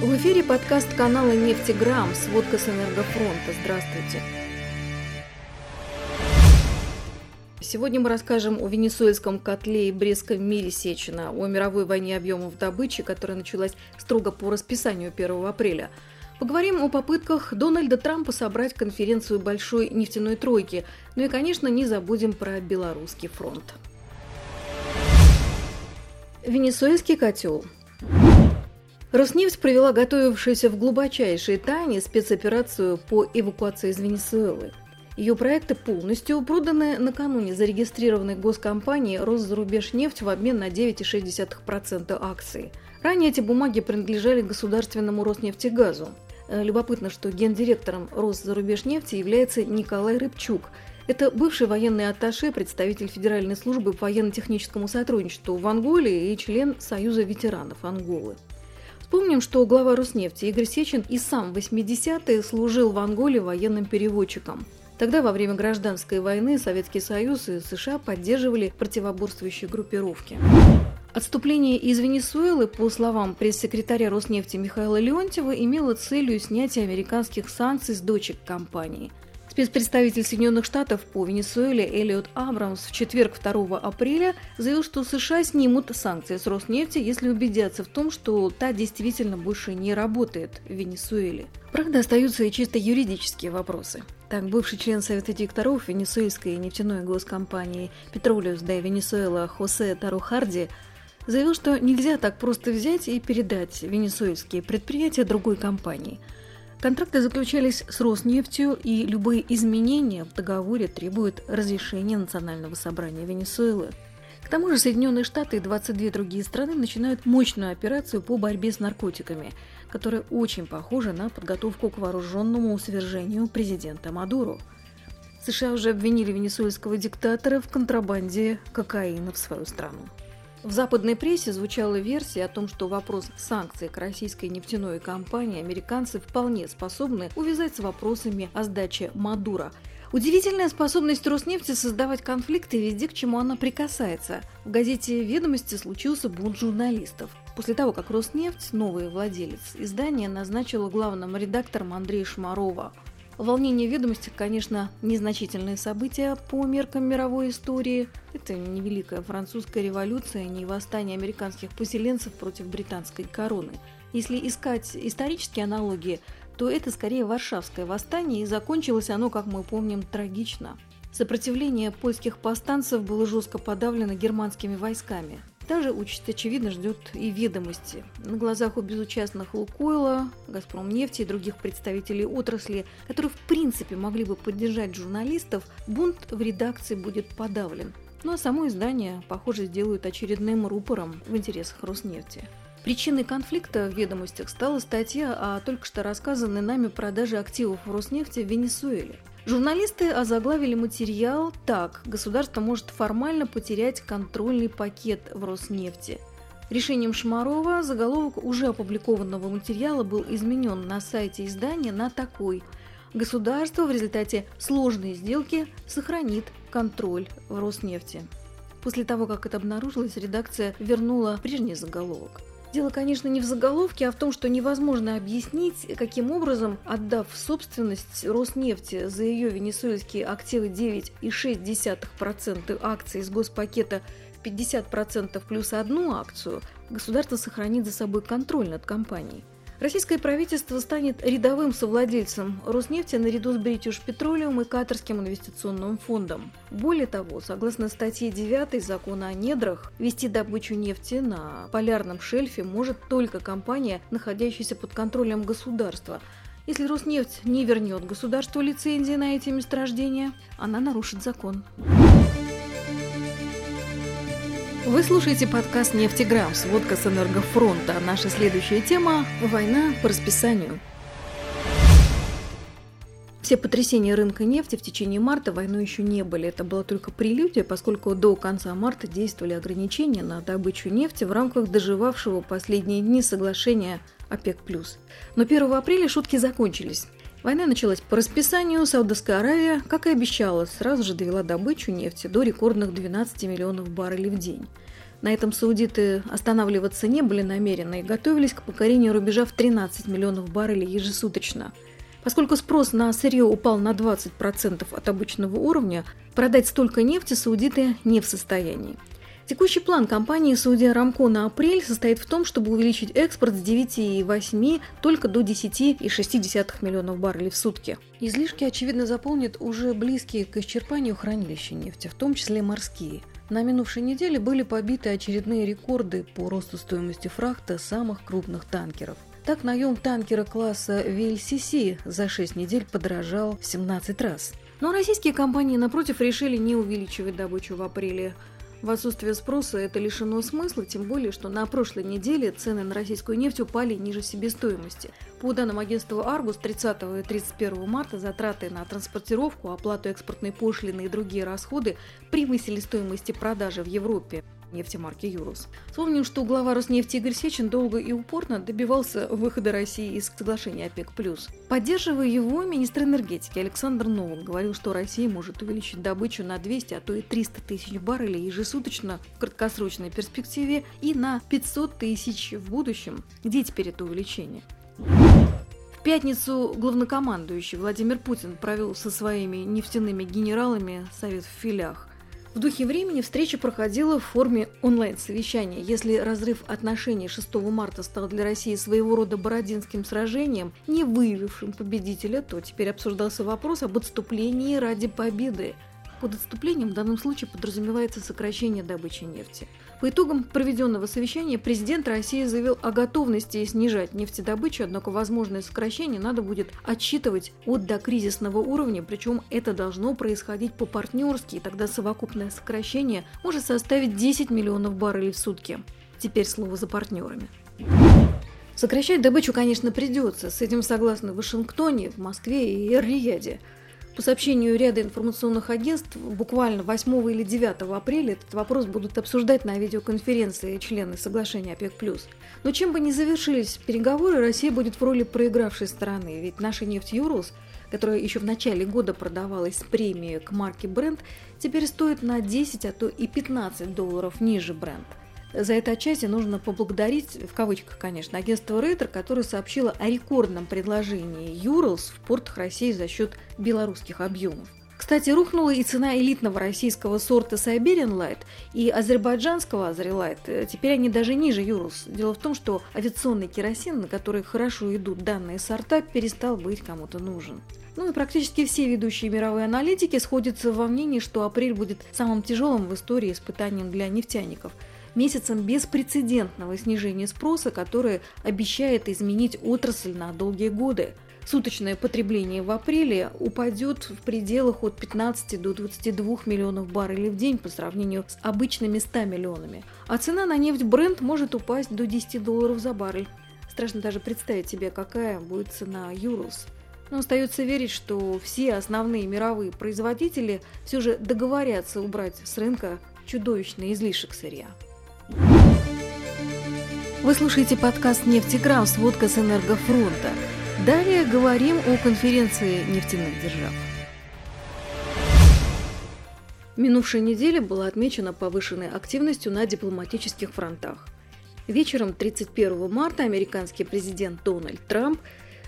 В эфире подкаст канала «Нефтеграмм. Сводка с энергофронта». Здравствуйте. Сегодня мы расскажем о венесуэльском котле и Брестском мире Сечина, о мировой войне объемов добычи, которая началась строго по расписанию 1 апреля. Поговорим о попытках Дональда Трампа собрать конференцию Большой нефтяной тройки. Ну и, конечно, не забудем про Белорусский фронт. Венесуэльский котел. Роснефть провела готовившуюся в глубочайшей тайне спецоперацию по эвакуации из Венесуэлы. Ее проекты полностью проданы накануне зарегистрированной госкомпании «Росзарубежнефть» в обмен на 9,6% акций. Ранее эти бумаги принадлежали государственному Роснефтегазу. Э, любопытно, что гендиректором Росзарубежнефти является Николай Рыбчук. Это бывший военный атташе, представитель Федеральной службы по военно-техническому сотрудничеству в Анголе и член Союза ветеранов Анголы. Вспомним, что глава Роснефти Игорь Сечин и сам в 80-е служил в Анголе военным переводчиком. Тогда, во время гражданской войны, Советский Союз и США поддерживали противоборствующие группировки. Отступление из Венесуэлы, по словам пресс-секретаря Роснефти Михаила Леонтьева, имело целью снятия американских санкций с дочек компании – Спецпредставитель Соединенных Штатов по Венесуэле Эллиот Абрамс в четверг 2 апреля заявил, что США снимут санкции с Роснефти, если убедятся в том, что та действительно больше не работает в Венесуэле. Правда, остаются и чисто юридические вопросы. Так, бывший член Совета директоров венесуэльской нефтяной госкомпании Petroleus de Venezuela Хосе Тарухарди заявил, что нельзя так просто взять и передать венесуэльские предприятия другой компании – Контракты заключались с Роснефтью, и любые изменения в договоре требуют разрешения Национального собрания Венесуэлы. К тому же Соединенные Штаты и 22 другие страны начинают мощную операцию по борьбе с наркотиками, которая очень похожа на подготовку к вооруженному свержению президента Мадуру. США уже обвинили венесуэльского диктатора в контрабанде кокаина в свою страну. В западной прессе звучала версия о том, что вопрос санкций к российской нефтяной компании американцы вполне способны увязать с вопросами о сдаче Мадура. Удивительная способность Роснефти создавать конфликты везде, к чему она прикасается. В газете «Ведомости» случился бунт журналистов. После того, как Роснефть, новый владелец издания, назначила главным редактором Андрея Шмарова – Волнение ведомости, конечно, незначительные события по меркам мировой истории. Это не Великая Французская революция, не восстание американских поселенцев против британской короны. Если искать исторические аналогии, то это скорее Варшавское восстание, и закончилось оно, как мы помним, трагично. Сопротивление польских повстанцев было жестко подавлено германскими войсками. Та же участь, очевидно, ждет и ведомости. На глазах у безучастных Лукойла, Газпром нефти и других представителей отрасли, которые в принципе могли бы поддержать журналистов, бунт в редакции будет подавлен. Ну а само издание, похоже, сделают очередным рупором в интересах Роснефти. Причиной конфликта в ведомостях стала статья о только что рассказанной нами продаже активов Роснефти в Венесуэле – Журналисты озаглавили материал так. Государство может формально потерять контрольный пакет в Роснефти. Решением Шмарова заголовок уже опубликованного материала был изменен на сайте издания на такой. Государство в результате сложной сделки сохранит контроль в Роснефти. После того, как это обнаружилось, редакция вернула прежний заголовок. Дело, конечно, не в заголовке, а в том, что невозможно объяснить, каким образом, отдав собственность Роснефти за ее венесуэльские активы 9,6% акций из госпакета в 50% плюс одну акцию, государство сохранит за собой контроль над компанией. Российское правительство станет рядовым совладельцем Роснефти наряду с British Petroleum и Катарским инвестиционным фондом. Более того, согласно статье 9 закона о недрах, вести добычу нефти на полярном шельфе может только компания, находящаяся под контролем государства. Если Роснефть не вернет государству лицензии на эти месторождения, она нарушит закон. Вы слушаете подкаст «Нефтеграмм. Сводка с энергофронта». Наша следующая тема – война по расписанию. Все потрясения рынка нефти в течение марта войной еще не были. Это была только прелюдия, поскольку до конца марта действовали ограничения на добычу нефти в рамках доживавшего последние дни соглашения ОПЕК+. Но 1 апреля шутки закончились. Война началась по расписанию. Саудовская Аравия, как и обещала, сразу же довела добычу нефти до рекордных 12 миллионов баррелей в день. На этом саудиты останавливаться не были намерены и готовились к покорению рубежа в 13 миллионов баррелей ежесуточно. Поскольку спрос на сырье упал на 20% от обычного уровня, продать столько нефти саудиты не в состоянии. Текущий план компании Сауди Арамко на апрель состоит в том, чтобы увеличить экспорт с 9,8 только до 10,6 миллионов баррелей в сутки. Излишки, очевидно, заполнят уже близкие к исчерпанию хранилища нефти, в том числе морские. На минувшей неделе были побиты очередные рекорды по росту стоимости фрахта самых крупных танкеров. Так, наем танкера класса VLCC за 6 недель подорожал в 17 раз. Но российские компании, напротив, решили не увеличивать добычу в апреле. В отсутствие спроса это лишено смысла, тем более, что на прошлой неделе цены на российскую нефть упали ниже себестоимости. По данным агентства «Аргус», 30 и 31 марта затраты на транспортировку, оплату экспортной пошлины и другие расходы превысили стоимости продажи в Европе нефтемарки «Юрус». Вспомним, что глава Роснефти Игорь Сечин долго и упорно добивался выхода России из соглашения ОПЕК+. Поддерживая его, министр энергетики Александр Новак говорил, что Россия может увеличить добычу на 200, а то и 300 тысяч баррелей ежесуточно в краткосрочной перспективе и на 500 тысяч в будущем. Где теперь это увеличение? В пятницу главнокомандующий Владимир Путин провел со своими нефтяными генералами совет в филях. В духе времени встреча проходила в форме онлайн-совещания. Если разрыв отношений 6 марта стал для России своего рода бородинским сражением, не выявившим победителя, то теперь обсуждался вопрос об отступлении ради победы. Под отступлением в данном случае подразумевается сокращение добычи нефти. По итогам проведенного совещания президент России заявил о готовности снижать нефтедобычу, однако возможное сокращение надо будет отсчитывать от докризисного уровня, причем это должно происходить по-партнерски, и тогда совокупное сокращение может составить 10 миллионов баррелей в сутки. Теперь слово за партнерами. Сокращать добычу, конечно, придется. С этим согласны в Вашингтоне, в Москве и Эр-Рияде. По сообщению ряда информационных агентств, буквально 8 или 9 апреля этот вопрос будут обсуждать на видеоконференции члены соглашения ОПЕК+. Но чем бы ни завершились переговоры, Россия будет в роли проигравшей стороны, ведь наша нефть «Юрус», которая еще в начале года продавалась с премией к марке Brent, теперь стоит на 10, а то и 15 долларов ниже Brent. За это отчасти нужно поблагодарить, в кавычках, конечно, агентство Рейтер, которое сообщило о рекордном предложении Юрлс в портах России за счет белорусских объемов. Кстати, рухнула и цена элитного российского сорта Siberian Light и азербайджанского Azri Теперь они даже ниже Юрлс. Дело в том, что авиационный керосин, на который хорошо идут данные сорта, перестал быть кому-то нужен. Ну и практически все ведущие мировые аналитики сходятся во мнении, что апрель будет самым тяжелым в истории испытанием для нефтяников – месяцем беспрецедентного снижения спроса, которое обещает изменить отрасль на долгие годы. Суточное потребление в апреле упадет в пределах от 15 до 22 миллионов баррелей в день по сравнению с обычными 100 миллионами. А цена на нефть бренд может упасть до 10 долларов за баррель. Страшно даже представить себе, какая будет цена Юрус. Но остается верить, что все основные мировые производители все же договорятся убрать с рынка чудовищный излишек сырья. Вы слушаете подкаст «Нефтеграмм. Сводка с энергофронта». Далее говорим о конференции нефтяных держав. Минувшая неделя была отмечена повышенной активностью на дипломатических фронтах. Вечером 31 марта американский президент Дональд Трамп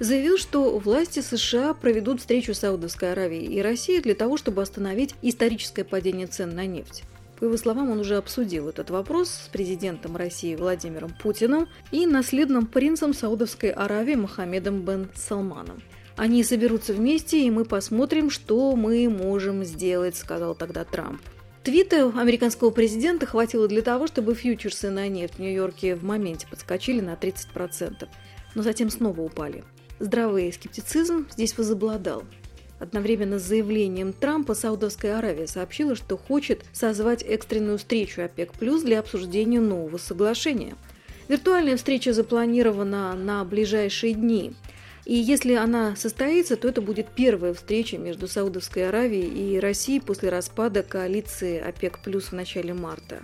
заявил, что власти США проведут встречу Саудовской Аравии и России для того, чтобы остановить историческое падение цен на нефть. По его словам, он уже обсудил этот вопрос с президентом России Владимиром Путиным и наследным принцем Саудовской Аравии Мохаммедом бен Салманом. Они соберутся вместе, и мы посмотрим, что мы можем сделать, сказал тогда Трамп. Твита американского президента хватило для того, чтобы фьючерсы на нефть в Нью-Йорке в моменте подскочили на 30%, но затем снова упали. Здравый скептицизм здесь возобладал. Одновременно с заявлением Трампа Саудовская Аравия сообщила, что хочет созвать экстренную встречу ОПЕК+, для обсуждения нового соглашения. Виртуальная встреча запланирована на ближайшие дни. И если она состоится, то это будет первая встреча между Саудовской Аравией и Россией после распада коалиции ОПЕК+, в начале марта.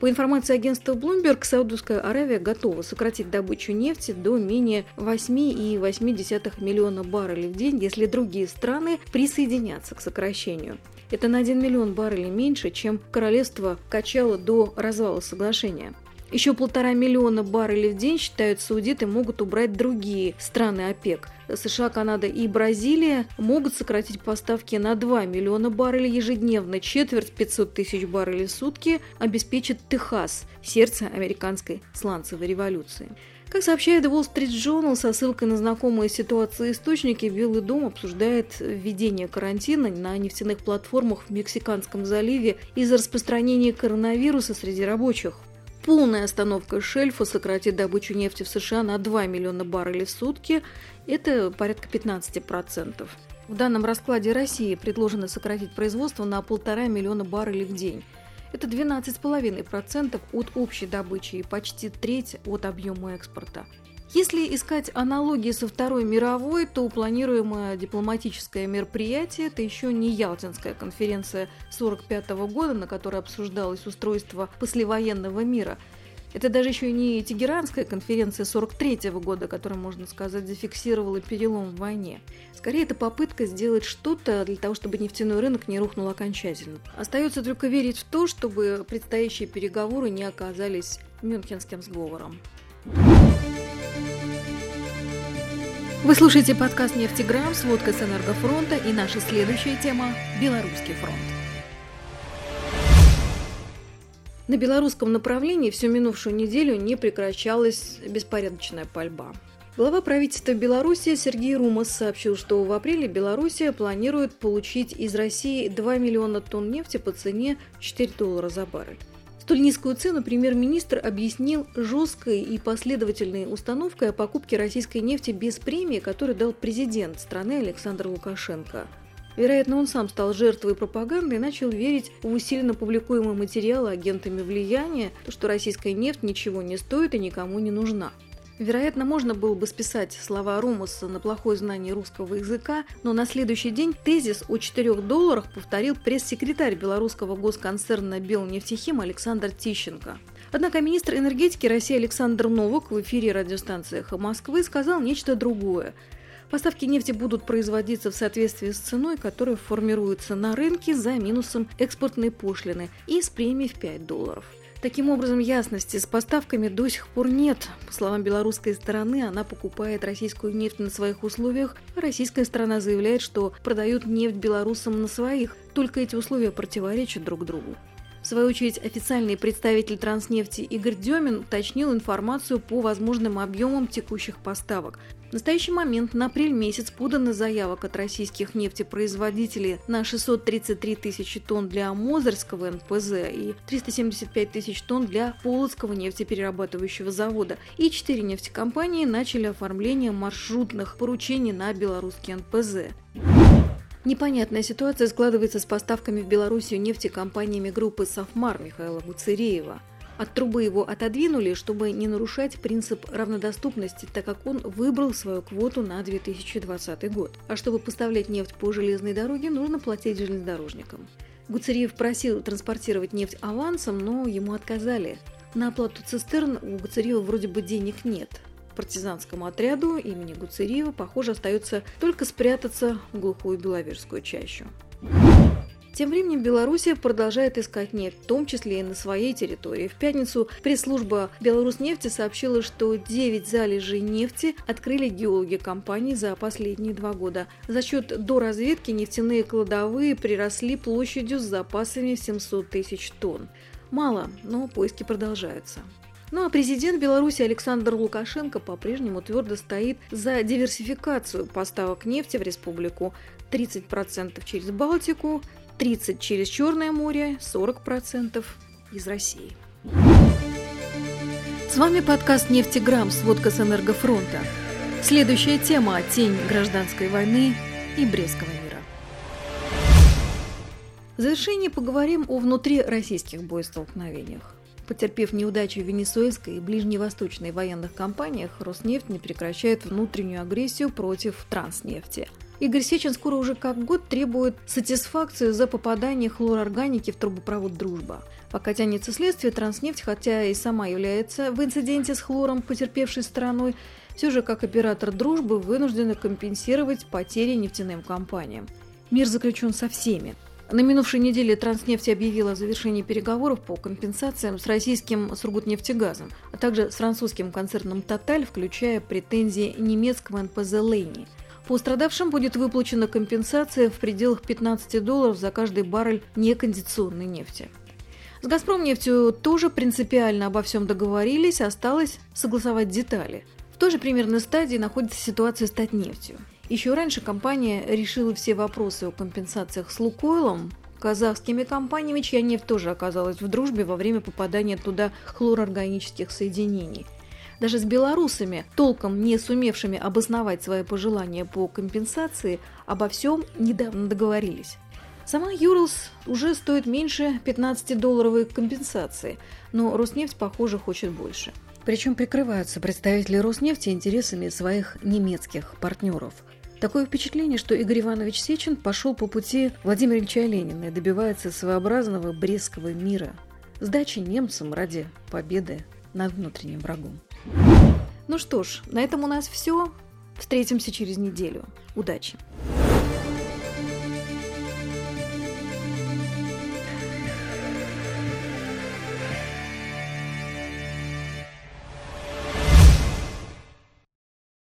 По информации агентства Bloomberg, Саудовская Аравия готова сократить добычу нефти до менее 8,8 миллиона баррелей в день, если другие страны присоединятся к сокращению. Это на 1 миллион баррелей меньше, чем королевство качало до развала соглашения. Еще полтора миллиона баррелей в день, считают саудиты, могут убрать другие страны ОПЕК. США, Канада и Бразилия могут сократить поставки на 2 миллиона баррелей ежедневно. Четверть 500 тысяч баррелей в сутки обеспечит Техас, сердце американской сланцевой революции. Как сообщает Wall Street Journal со ссылкой на знакомые ситуации источники, Белый дом обсуждает введение карантина на нефтяных платформах в Мексиканском заливе из-за распространения коронавируса среди рабочих. Полная остановка шельфа сократит добычу нефти в США на 2 миллиона баррелей в сутки. Это порядка 15%. В данном раскладе России предложено сократить производство на полтора миллиона баррелей в день. Это 12,5% от общей добычи и почти треть от объема экспорта. Если искать аналогии со Второй мировой, то планируемое дипломатическое мероприятие – это еще не Ялтинская конференция 1945 года, на которой обсуждалось устройство послевоенного мира. Это даже еще не Тегеранская конференция 1943 года, которая, можно сказать, зафиксировала перелом в войне. Скорее, это попытка сделать что-то для того, чтобы нефтяной рынок не рухнул окончательно. Остается только верить в то, чтобы предстоящие переговоры не оказались Мюнхенским сговором. Вы слушаете подкаст «Нефтеграмм», сводка с энергофронта и наша следующая тема – Белорусский фронт. На белорусском направлении всю минувшую неделю не прекращалась беспорядочная пальба. Глава правительства Беларуси Сергей Румас сообщил, что в апреле Белоруссия планирует получить из России 2 миллиона тонн нефти по цене 4 доллара за баррель. Столь низкую цену премьер-министр объяснил жесткой и последовательной установкой о покупке российской нефти без премии, которую дал президент страны Александр Лукашенко. Вероятно, он сам стал жертвой пропаганды и начал верить в усиленно публикуемые материалы агентами влияния, то, что российская нефть ничего не стоит и никому не нужна. Вероятно, можно было бы списать слова Румуса на плохое знание русского языка, но на следующий день тезис о 4 долларах повторил пресс-секретарь белорусского госконцерна «Белнефтехим» Александр Тищенко. Однако министр энергетики России Александр Новок в эфире радиостанции «Эхо Москвы» сказал нечто другое. Поставки нефти будут производиться в соответствии с ценой, которая формируется на рынке за минусом экспортной пошлины и с премией в 5 долларов. Таким образом, ясности с поставками до сих пор нет. По словам белорусской стороны, она покупает российскую нефть на своих условиях, а российская сторона заявляет, что продают нефть белорусам на своих. Только эти условия противоречат друг другу. В свою очередь, официальный представитель Транснефти Игорь Демин уточнил информацию по возможным объемам текущих поставок. В настоящий момент на апрель месяц подано заявок от российских нефтепроизводителей на 633 тысячи тонн для Мозырского НПЗ и 375 тысяч тонн для Полоцкого нефтеперерабатывающего завода. И четыре нефтекомпании начали оформление маршрутных поручений на белорусский НПЗ. Непонятная ситуация складывается с поставками в Белоруссию нефти компаниями группы «Софмар» Михаила Гуцереева. От трубы его отодвинули, чтобы не нарушать принцип равнодоступности, так как он выбрал свою квоту на 2020 год. А чтобы поставлять нефть по железной дороге, нужно платить железнодорожникам. Гуцериев просил транспортировать нефть авансом, но ему отказали. На оплату цистерн у Гуцериева вроде бы денег нет партизанскому отряду имени Гуцериева, похоже, остается только спрятаться в глухую Беловежскую чащу. Тем временем Белоруссия продолжает искать нефть, в том числе и на своей территории. В пятницу пресс-служба Беларуснефти сообщила, что 9 залежей нефти открыли геологи компании за последние два года. За счет доразведки нефтяные кладовые приросли площадью с запасами 700 тысяч тонн. Мало, но поиски продолжаются. Ну а президент Беларуси Александр Лукашенко по-прежнему твердо стоит за диверсификацию поставок нефти в республику 30% через Балтику, 30% через Черное море, 40% из России. С вами подкаст «Нефтеграмм. Сводка с энергофронта». Следующая тема – тень гражданской войны и Брестского мира. В завершении поговорим о внутрироссийских боестолкновениях. Потерпев неудачу в венесуэльской и ближневосточной военных кампаниях, Роснефть не прекращает внутреннюю агрессию против транснефти. Игорь Сечин скоро уже как год требует сатисфакцию за попадание хлорорганики в трубопровод «Дружба». Пока тянется следствие, Транснефть, хотя и сама является в инциденте с хлором потерпевшей стороной, все же как оператор «Дружбы» вынуждена компенсировать потери нефтяным компаниям. Мир заключен со всеми, На минувшей неделе Транснефть объявила о завершении переговоров по компенсациям с российским Сургутнефтегазом, а также с французским концерном «Тоталь», включая претензии немецкого НПЗ «Лейни». Пострадавшим будет выплачена компенсация в пределах 15 долларов за каждый баррель некондиционной нефти. С «Газпромнефтью» тоже принципиально обо всем договорились, осталось согласовать детали. В той же примерной стадии находится ситуация с «Татнефтью». Еще раньше компания решила все вопросы о компенсациях с «Лукойлом», казахскими компаниями, чья нефть тоже оказалась в дружбе во время попадания туда хлорорганических соединений. Даже с белорусами, толком не сумевшими обосновать свои пожелания по компенсации, обо всем недавно договорились. Сама Юрлс уже стоит меньше 15-долларовой компенсации, но Роснефть, похоже, хочет больше. Причем прикрываются представители Роснефти интересами своих немецких партнеров – Такое впечатление, что Игорь Иванович Сечин пошел по пути Владимира Ильича Ленина и добивается своеобразного Брестского мира. Сдачи немцам ради победы над внутренним врагом. Ну что ж, на этом у нас все. Встретимся через неделю. Удачи!